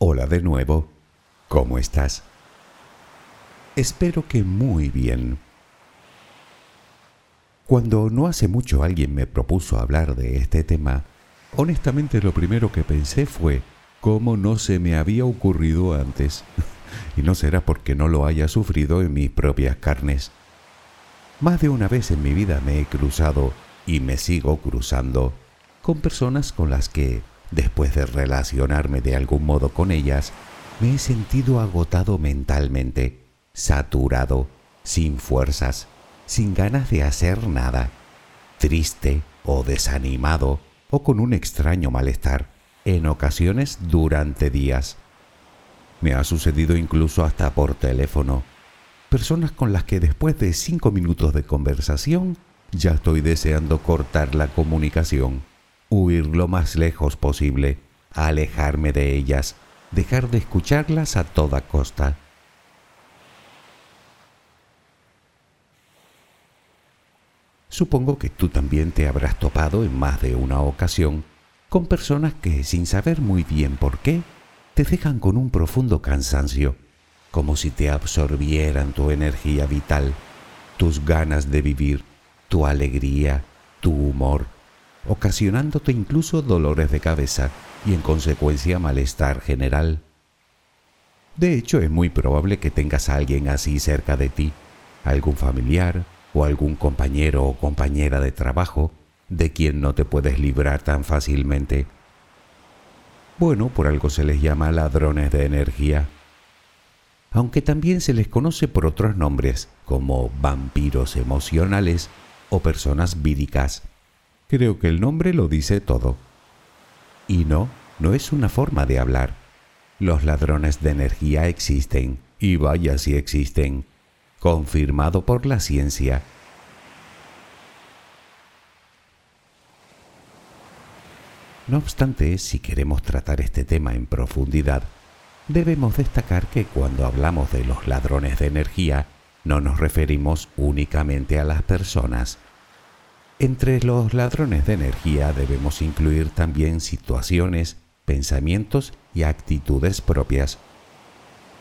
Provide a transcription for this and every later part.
Hola de nuevo. ¿Cómo estás? Espero que muy bien. Cuando no hace mucho alguien me propuso hablar de este tema, honestamente lo primero que pensé fue cómo no se me había ocurrido antes. y no será porque no lo haya sufrido en mis propias carnes. Más de una vez en mi vida me he cruzado y me sigo cruzando con personas con las que, después de relacionarme de algún modo con ellas, me he sentido agotado mentalmente, saturado, sin fuerzas, sin ganas de hacer nada, triste o desanimado o con un extraño malestar, en ocasiones durante días. Me ha sucedido incluso hasta por teléfono. Personas con las que después de cinco minutos de conversación ya estoy deseando cortar la comunicación, huir lo más lejos posible, alejarme de ellas, dejar de escucharlas a toda costa. Supongo que tú también te habrás topado en más de una ocasión con personas que, sin saber muy bien por qué, te dejan con un profundo cansancio, como si te absorbieran tu energía vital, tus ganas de vivir, tu alegría, tu humor, ocasionándote incluso dolores de cabeza y en consecuencia malestar general. De hecho, es muy probable que tengas a alguien así cerca de ti, algún familiar o algún compañero o compañera de trabajo de quien no te puedes librar tan fácilmente bueno, por algo se les llama ladrones de energía. Aunque también se les conoce por otros nombres, como vampiros emocionales o personas víricas. Creo que el nombre lo dice todo. Y no, no es una forma de hablar. Los ladrones de energía existen, y vaya si existen, confirmado por la ciencia No obstante, si queremos tratar este tema en profundidad, debemos destacar que cuando hablamos de los ladrones de energía, no nos referimos únicamente a las personas. Entre los ladrones de energía debemos incluir también situaciones, pensamientos y actitudes propias.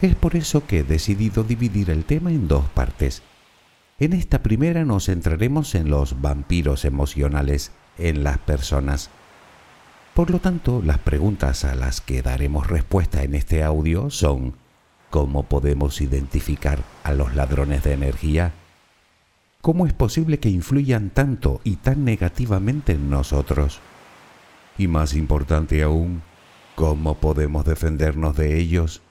Es por eso que he decidido dividir el tema en dos partes. En esta primera nos centraremos en los vampiros emocionales en las personas por lo tanto, las preguntas a las que daremos respuesta en este audio son ¿Cómo podemos identificar a los ladrones de energía? ¿Cómo es posible que influyan tanto y tan negativamente en nosotros? Y más importante aún, ¿cómo podemos defendernos de ellos?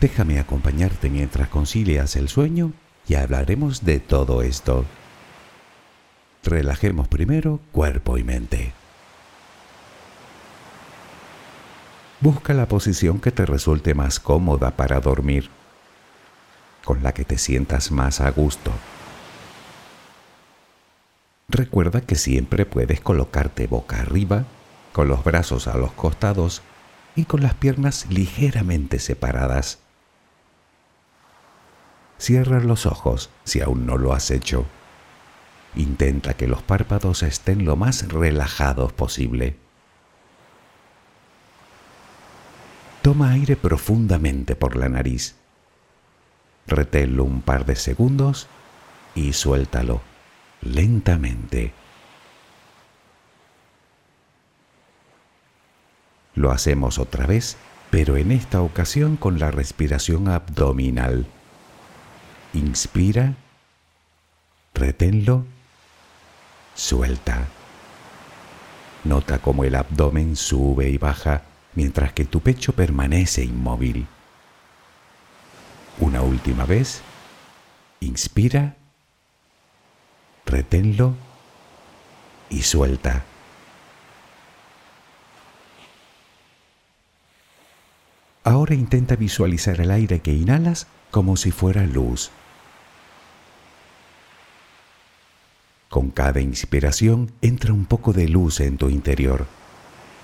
Déjame acompañarte mientras concilias el sueño y hablaremos de todo esto. Relajemos primero cuerpo y mente. Busca la posición que te resulte más cómoda para dormir, con la que te sientas más a gusto. Recuerda que siempre puedes colocarte boca arriba, con los brazos a los costados y con las piernas ligeramente separadas. Cierra los ojos si aún no lo has hecho. Intenta que los párpados estén lo más relajados posible. Toma aire profundamente por la nariz. Reténlo un par de segundos y suéltalo lentamente. Lo hacemos otra vez, pero en esta ocasión con la respiración abdominal. Inspira, reténlo Suelta. Nota cómo el abdomen sube y baja mientras que tu pecho permanece inmóvil. Una última vez. Inspira. Reténlo y suelta. Ahora intenta visualizar el aire que inhalas como si fuera luz Con cada inspiración entra un poco de luz en tu interior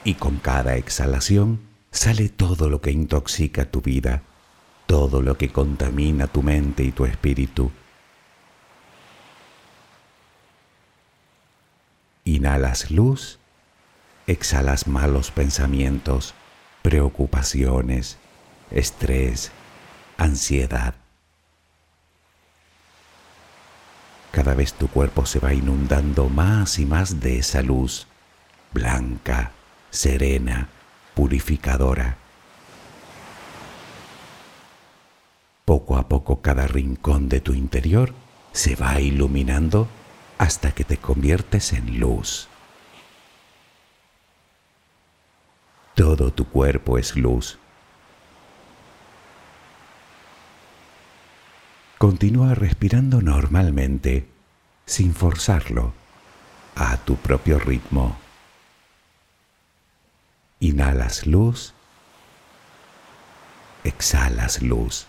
y con cada exhalación sale todo lo que intoxica tu vida, todo lo que contamina tu mente y tu espíritu. Inhalas luz exhalas malos pensamientos, preocupaciones, estrés, ansiedad. Cada vez tu cuerpo se va inundando más y más de esa luz, blanca, serena, purificadora. Poco a poco cada rincón de tu interior se va iluminando hasta que te conviertes en luz. Todo tu cuerpo es luz. Continúa respirando normalmente, sin forzarlo, a tu propio ritmo. Inhalas luz, exhalas luz.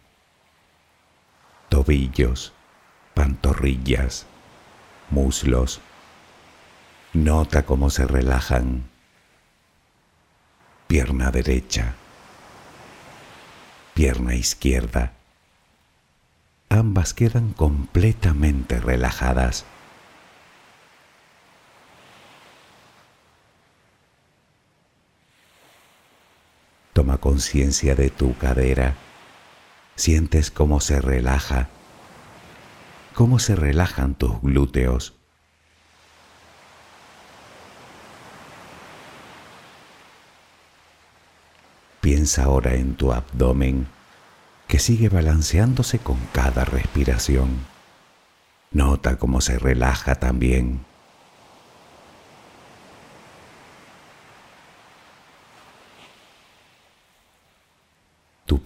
tobillos, pantorrillas, muslos. Nota cómo se relajan. Pierna derecha, pierna izquierda. Ambas quedan completamente relajadas. Toma conciencia de tu cadera Sientes cómo se relaja, cómo se relajan tus glúteos. Piensa ahora en tu abdomen que sigue balanceándose con cada respiración. Nota cómo se relaja también.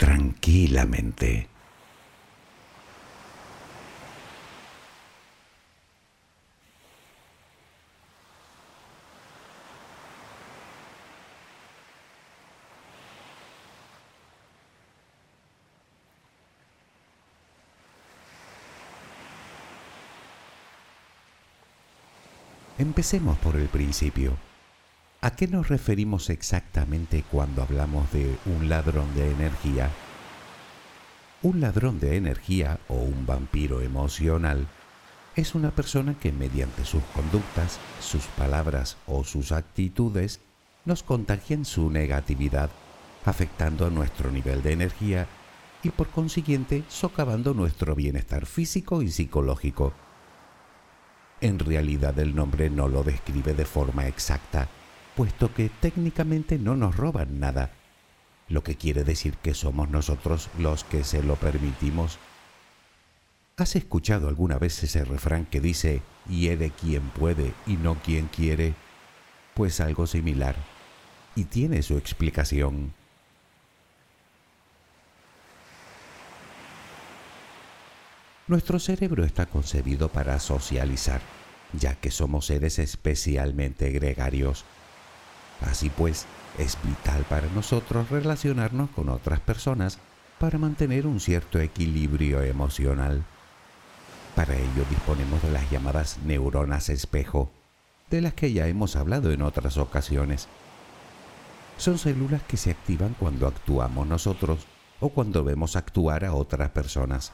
tranquilamente. Empecemos por el principio. ¿A qué nos referimos exactamente cuando hablamos de un ladrón de energía? Un ladrón de energía o un vampiro emocional es una persona que mediante sus conductas, sus palabras o sus actitudes nos contagian su negatividad, afectando a nuestro nivel de energía y por consiguiente socavando nuestro bienestar físico y psicológico. En realidad el nombre no lo describe de forma exacta, puesto que técnicamente no nos roban nada, lo que quiere decir que somos nosotros los que se lo permitimos. ¿Has escuchado alguna vez ese refrán que dice, hiere quien puede y no quien quiere? Pues algo similar, y tiene su explicación. Nuestro cerebro está concebido para socializar, ya que somos seres especialmente gregarios. Así pues, es vital para nosotros relacionarnos con otras personas para mantener un cierto equilibrio emocional. Para ello disponemos de las llamadas neuronas espejo, de las que ya hemos hablado en otras ocasiones. Son células que se activan cuando actuamos nosotros o cuando vemos actuar a otras personas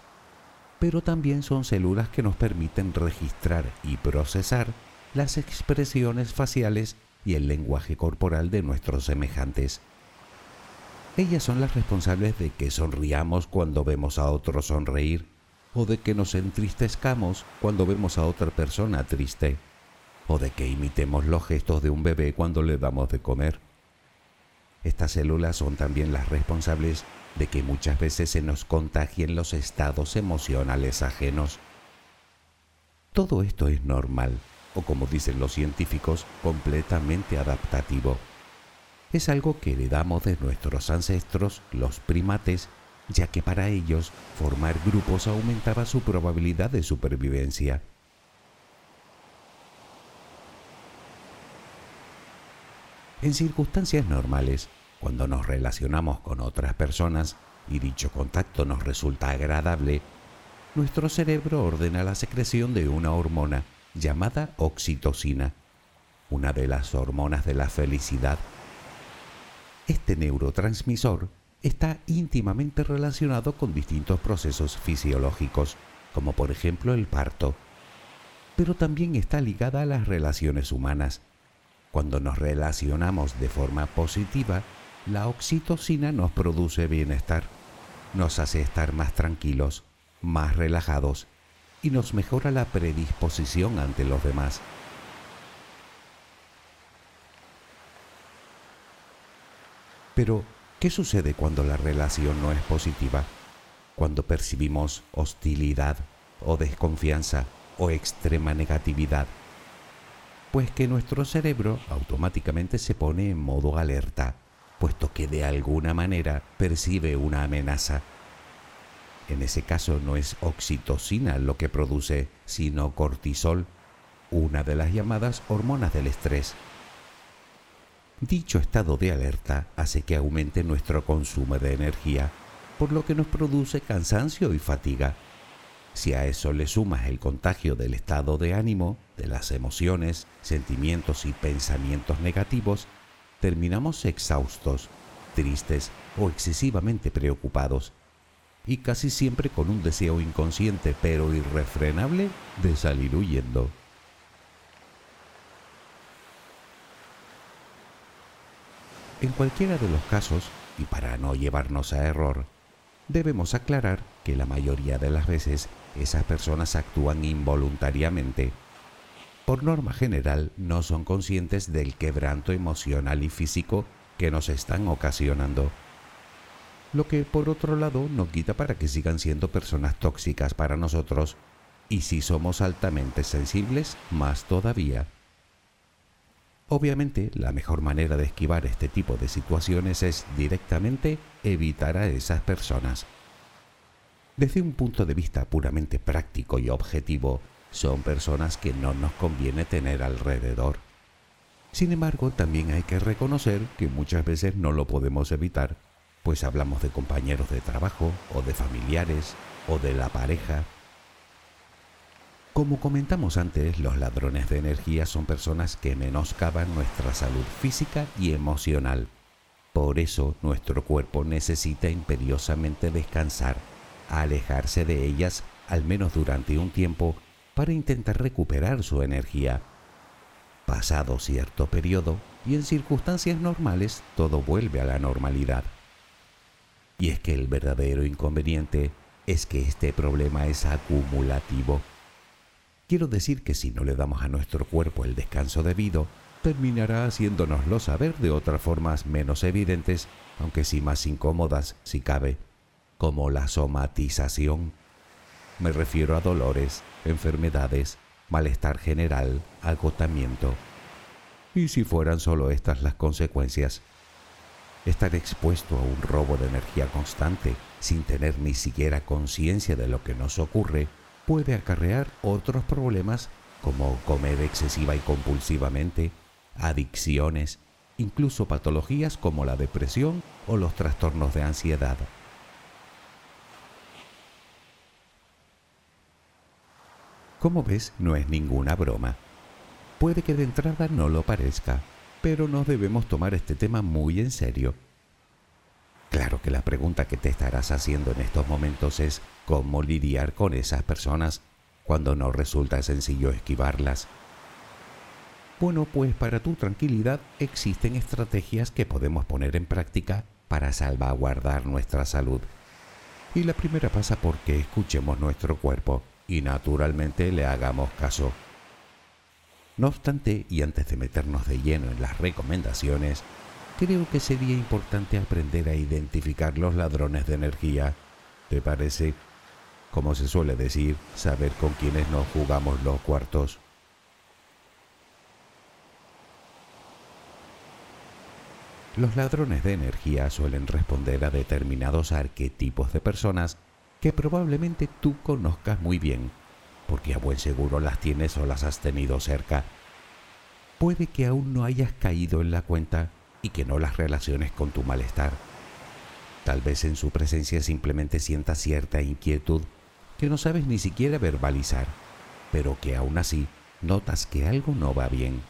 pero también son células que nos permiten registrar y procesar las expresiones faciales y el lenguaje corporal de nuestros semejantes. Ellas son las responsables de que sonriamos cuando vemos a otro sonreír, o de que nos entristezcamos cuando vemos a otra persona triste, o de que imitemos los gestos de un bebé cuando le damos de comer. Estas células son también las responsables de que muchas veces se nos contagien los estados emocionales ajenos. Todo esto es normal, o como dicen los científicos, completamente adaptativo. Es algo que heredamos de nuestros ancestros, los primates, ya que para ellos formar grupos aumentaba su probabilidad de supervivencia. En circunstancias normales, cuando nos relacionamos con otras personas y dicho contacto nos resulta agradable, nuestro cerebro ordena la secreción de una hormona llamada oxitocina, una de las hormonas de la felicidad. Este neurotransmisor está íntimamente relacionado con distintos procesos fisiológicos, como por ejemplo el parto, pero también está ligada a las relaciones humanas. Cuando nos relacionamos de forma positiva, la oxitocina nos produce bienestar, nos hace estar más tranquilos, más relajados y nos mejora la predisposición ante los demás. Pero, ¿qué sucede cuando la relación no es positiva? Cuando percibimos hostilidad o desconfianza o extrema negatividad. Pues que nuestro cerebro automáticamente se pone en modo alerta puesto que de alguna manera percibe una amenaza. En ese caso no es oxitocina lo que produce, sino cortisol, una de las llamadas hormonas del estrés. Dicho estado de alerta hace que aumente nuestro consumo de energía, por lo que nos produce cansancio y fatiga. Si a eso le sumas el contagio del estado de ánimo, de las emociones, sentimientos y pensamientos negativos, terminamos exhaustos, tristes o excesivamente preocupados, y casi siempre con un deseo inconsciente pero irrefrenable de salir huyendo. En cualquiera de los casos, y para no llevarnos a error, debemos aclarar que la mayoría de las veces esas personas actúan involuntariamente. Por norma general, no son conscientes del quebranto emocional y físico que nos están ocasionando. Lo que, por otro lado, no quita para que sigan siendo personas tóxicas para nosotros, y si somos altamente sensibles, más todavía. Obviamente, la mejor manera de esquivar este tipo de situaciones es directamente evitar a esas personas. Desde un punto de vista puramente práctico y objetivo, son personas que no nos conviene tener alrededor. Sin embargo, también hay que reconocer que muchas veces no lo podemos evitar, pues hablamos de compañeros de trabajo o de familiares o de la pareja como comentamos antes, los ladrones de energía son personas que menoscaban nuestra salud física y emocional. Por eso nuestro cuerpo necesita imperiosamente descansar, alejarse de ellas al menos durante un tiempo para intentar recuperar su energía. Pasado cierto periodo y en circunstancias normales todo vuelve a la normalidad. Y es que el verdadero inconveniente es que este problema es acumulativo Quiero decir que si no le damos a nuestro cuerpo el descanso debido, terminará haciéndonoslo saber de otras formas menos evidentes, aunque sí más incómodas si cabe, como la somatización. Me refiero a dolores, enfermedades, malestar general, agotamiento. ¿Y si fueran solo estas las consecuencias? Estar expuesto a un robo de energía constante, sin tener ni siquiera conciencia de lo que nos ocurre, puede acarrear otros problemas como comer excesiva y compulsivamente, adicciones, incluso patologías como la depresión o los trastornos de ansiedad. Como ves, no es ninguna broma. Puede que de entrada no lo parezca, pero nos debemos tomar este tema muy en serio Claro que la pregunta que te estarás haciendo en estos momentos es cómo lidiar con esas personas cuando no resulta sencillo esquivarlas. Bueno, pues para tu tranquilidad existen estrategias que podemos poner en práctica para salvaguardar nuestra salud. Y la primera pasa porque escuchemos nuestro cuerpo y naturalmente le hagamos caso. No obstante, y antes de meternos de lleno en las recomendaciones, creo que sería importante aprender a identificar los ladrones de energía. ¿Te parece? Como se suele decir, saber con quiénes nos jugamos los cuartos. Los ladrones de energía suelen responder a determinados arquetipos de personas que probablemente tú conozcas muy bien, porque a buen seguro las tienes o las has tenido cerca. Puede que aún no hayas caído en la cuenta y que no las relaciones con tu malestar. Tal vez en su presencia simplemente sientas cierta inquietud que no sabes ni siquiera verbalizar, pero que aún así notas que algo no va bien.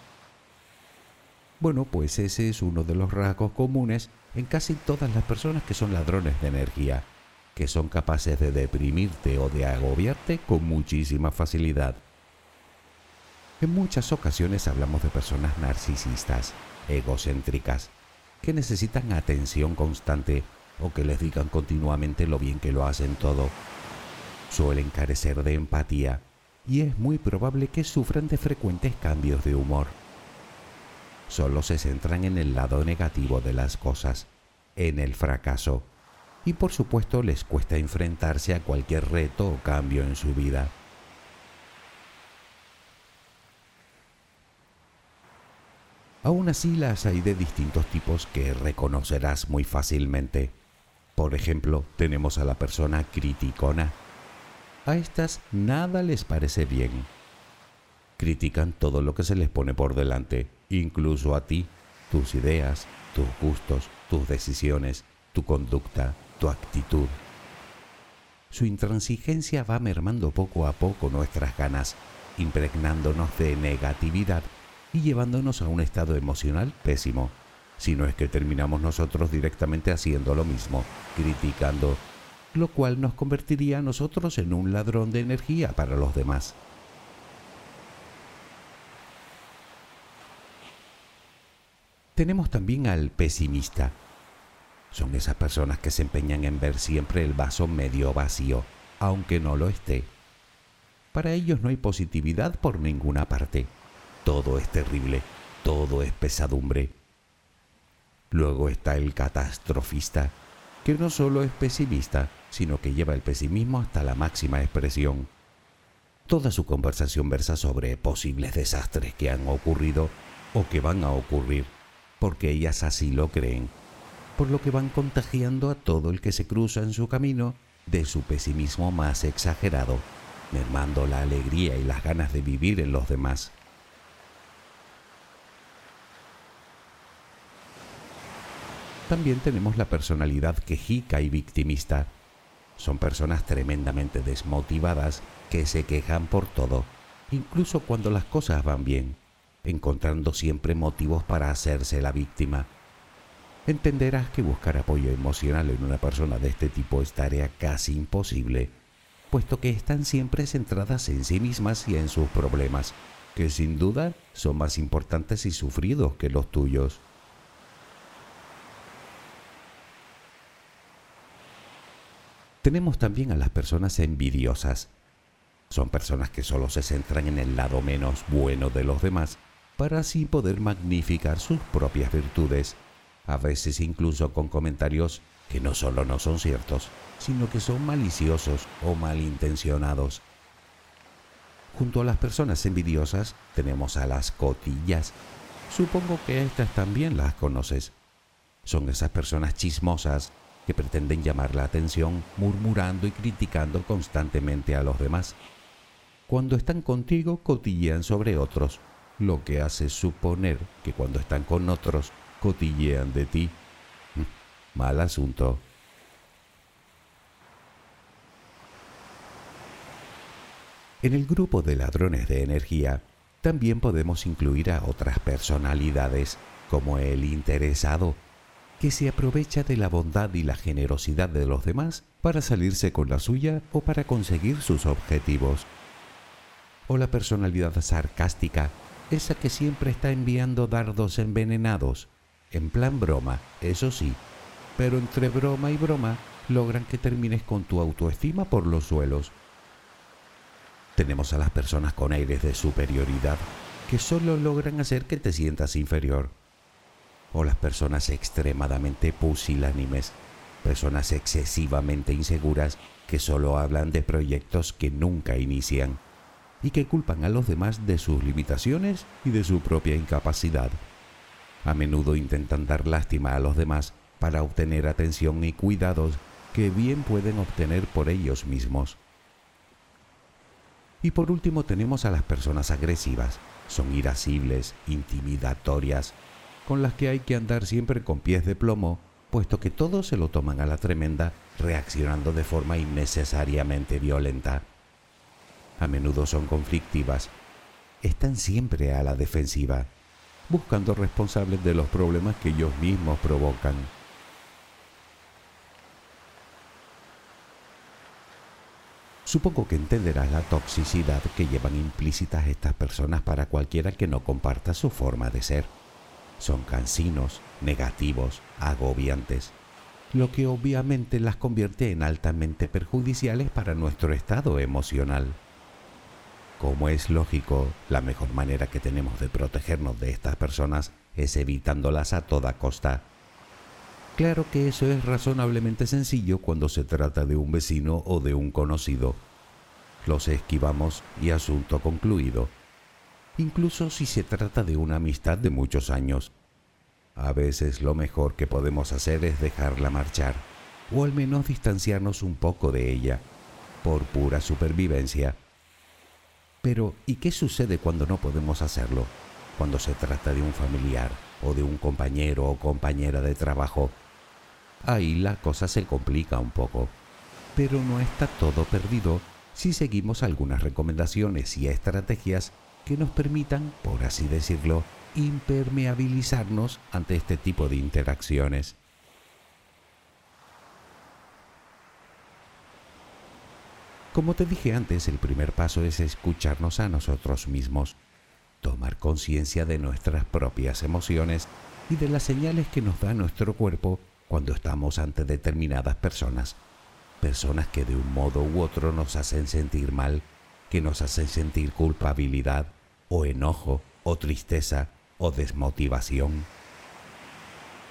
Bueno, pues ese es uno de los rasgos comunes en casi todas las personas que son ladrones de energía, que son capaces de deprimirte o de agobiarte con muchísima facilidad. En muchas ocasiones hablamos de personas narcisistas, egocéntricas, que necesitan atención constante o que les digan continuamente lo bien que lo hacen todo. Suelen carecer de empatía y es muy probable que sufran de frecuentes cambios de humor. Solo se centran en el lado negativo de las cosas, en el fracaso, y por supuesto les cuesta enfrentarse a cualquier reto o cambio en su vida. Aún así las hay de distintos tipos que reconocerás muy fácilmente. Por ejemplo, tenemos a la persona criticona. A estas nada les parece bien. Critican todo lo que se les pone por delante, incluso a ti, tus ideas, tus gustos, tus decisiones, tu conducta, tu actitud. Su intransigencia va mermando poco a poco nuestras ganas, impregnándonos de negatividad y llevándonos a un estado emocional pésimo, si no es que terminamos nosotros directamente haciendo lo mismo, criticando, lo cual nos convertiría a nosotros en un ladrón de energía para los demás. Tenemos también al pesimista. Son esas personas que se empeñan en ver siempre el vaso medio vacío, aunque no lo esté, Para ellos no hay positividad por ninguna parte. Todo es terrible, todo es pesadumbre. Luego está el catastrofista, que no solo es pesimista, sino que lleva el pesimismo hasta la máxima expresión. Toda su conversación versa sobre posibles desastres que han ocurrido o que van a ocurrir, porque ellas así lo creen, por lo que van contagiando a todo el que se cruza en su camino de su pesimismo más exagerado, mermando la alegría y las ganas de vivir en los demás. También tenemos la personalidad quejica y victimista. Son personas tremendamente desmotivadas que se quejan por todo, incluso cuando las cosas van bien, encontrando siempre motivos para hacerse la víctima. Entenderás que buscar apoyo emocional en una persona de este tipo es tarea casi imposible, puesto que están siempre centradas en sí mismas y en sus problemas, que sin duda son más importantes y sufridos que los tuyos. Tenemos también a las personas envidiosas. Son personas que solo se centran en el lado menos bueno de los demás para así poder magnificar sus propias virtudes, a veces incluso con comentarios que no solo no son ciertos, sino que son maliciosos o malintencionados. Junto a las personas envidiosas tenemos a las cotillas. Supongo que estas también las conoces. Son esas personas chismosas que pretenden llamar la atención murmurando y criticando constantemente a los demás. Cuando están contigo cotillean sobre otros, lo que hace suponer que cuando están con otros cotillean de ti. Mm, mal asunto. En el grupo de ladrones de energía también podemos incluir a otras personalidades como el interesado, que se aprovecha de la bondad y la generosidad de los demás para salirse con la suya o para conseguir sus objetivos. O la personalidad sarcástica, esa que siempre está enviando dardos envenenados, en plan broma, eso sí, pero entre broma y broma logran que termines con tu autoestima por los suelos. Tenemos a las personas con aires de superioridad que solo logran hacer que te sientas inferior o las personas extremadamente pusilánimes, personas excesivamente inseguras que solo hablan de proyectos que nunca inician y que culpan a los demás de sus limitaciones y de su propia incapacidad. A menudo intentan dar lástima a los demás para obtener atención y cuidados que bien pueden obtener por ellos mismos. Y por último tenemos a las personas agresivas. Son irascibles, intimidatorias, con las que hay que andar siempre con pies de plomo, puesto que todos se lo toman a la tremenda, reaccionando de forma innecesariamente violenta. A menudo son conflictivas, están siempre a la defensiva, buscando responsables de los problemas que ellos mismos provocan. Supongo que entenderás la toxicidad que llevan implícitas estas personas para cualquiera que no comparta su forma de ser son cansinos, negativos, agobiantes, lo que obviamente las convierte en altamente perjudiciales para nuestro estado emocional. Como es lógico, la mejor manera que tenemos de protegernos de estas personas es evitándolas a toda costa. Claro que eso es razonablemente sencillo cuando se trata de un vecino o de un conocido. Los esquivamos y asunto concluido incluso si se trata de una amistad de muchos años. A veces lo mejor que podemos hacer es dejarla marchar, o al menos distanciarnos un poco de ella, por pura supervivencia. Pero, ¿y qué sucede cuando no podemos hacerlo? Cuando se trata de un familiar, o de un compañero o compañera de trabajo. Ahí la cosa se complica un poco, pero no está todo perdido si seguimos algunas recomendaciones y estrategias que nos permitan, por así decirlo, impermeabilizarnos ante este tipo de interacciones. Como te dije antes, el primer paso es escucharnos a nosotros mismos, tomar conciencia de nuestras propias emociones y de las señales que nos da nuestro cuerpo cuando estamos ante determinadas personas, personas que de un modo u otro nos hacen sentir mal que nos hacen sentir culpabilidad o enojo o tristeza o desmotivación.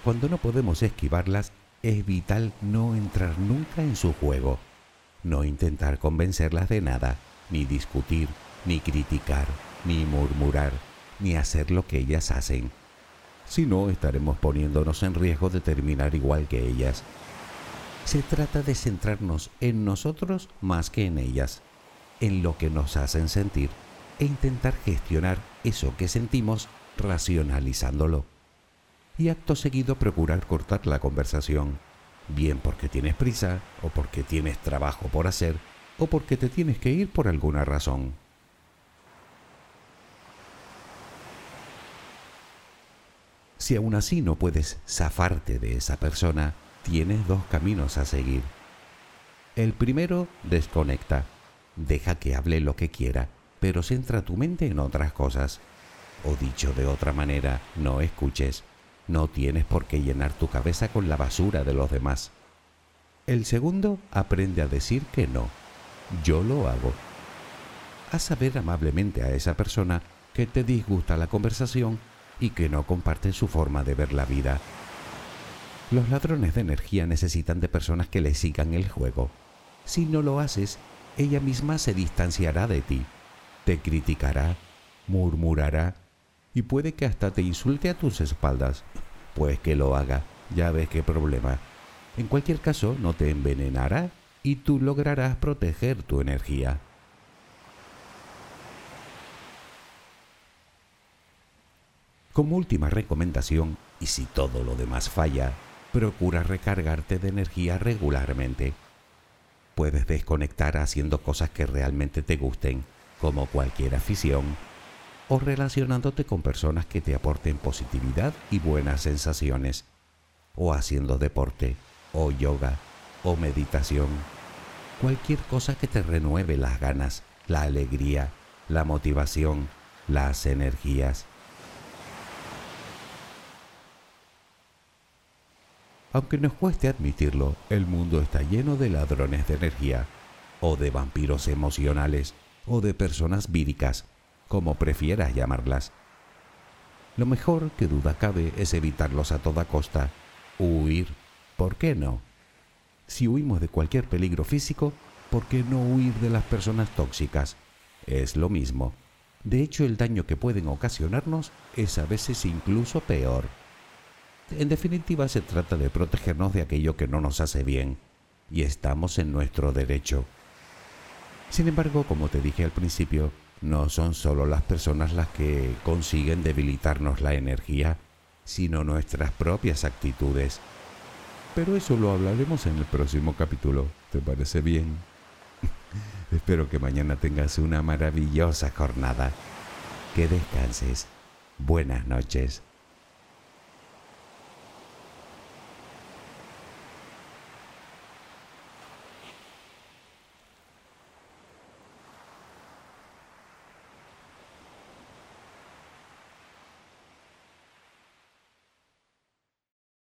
Cuando no podemos esquivarlas, es vital no entrar nunca en su juego, no intentar convencerlas de nada, ni discutir, ni criticar, ni murmurar, ni hacer lo que ellas hacen. Si no, estaremos poniéndonos en riesgo de terminar igual que ellas. Se trata de centrarnos en nosotros más que en ellas, en lo que nos hacen sentir e intentar gestionar eso que sentimos racionalizándolo. Y acto seguido procurar cortar la conversación, bien porque tienes prisa o porque tienes trabajo por hacer o porque te tienes que ir por alguna razón. Si aún así no puedes zafarte de esa persona, tienes dos caminos a seguir. El primero, desconecta. Deja que hable lo que quiera, pero centra tu mente en otras cosas. O dicho de otra manera, no escuches. No tienes por qué llenar tu cabeza con la basura de los demás. El segundo, aprende a decir que no. Yo lo hago. Haz saber amablemente a esa persona que te disgusta la conversación y que no comparte su forma de ver la vida. Los ladrones de energía necesitan de personas que les sigan el juego. Si no lo haces, ella misma se distanciará de ti, te criticará, murmurará y puede que hasta te insulte a tus espaldas. Pues que lo haga, ya ves qué problema. En cualquier caso, no te envenenará y tú lograrás proteger tu energía. Como última recomendación, y si todo lo demás falla, procura recargarte de energía regularmente. Puedes desconectar haciendo cosas que realmente te gusten, como cualquier afición, o relacionándote con personas que te aporten positividad y buenas sensaciones, o haciendo deporte, o yoga, o meditación, cualquier cosa que te renueve las ganas, la alegría, la motivación, las energías. Aunque nos cueste admitirlo, el mundo está lleno de ladrones de energía, o de vampiros emocionales, o de personas víricas, como prefieras llamarlas. Lo mejor que duda cabe es evitarlos a toda costa, huir, ¿por qué no? Si huimos de cualquier peligro físico, ¿por qué no huir de las personas tóxicas? Es lo mismo. De hecho, el daño que pueden ocasionarnos es a veces incluso peor. En definitiva, se trata de protegernos de aquello que no nos hace bien, y estamos en nuestro derecho. Sin embargo, como te dije al principio, no son solo las personas las que consiguen debilitarnos la energía, sino nuestras propias actitudes. Pero eso lo hablaremos en el próximo capítulo. ¿Te parece bien? Espero que mañana tengas una maravillosa jornada. Que descanses. Buenas noches.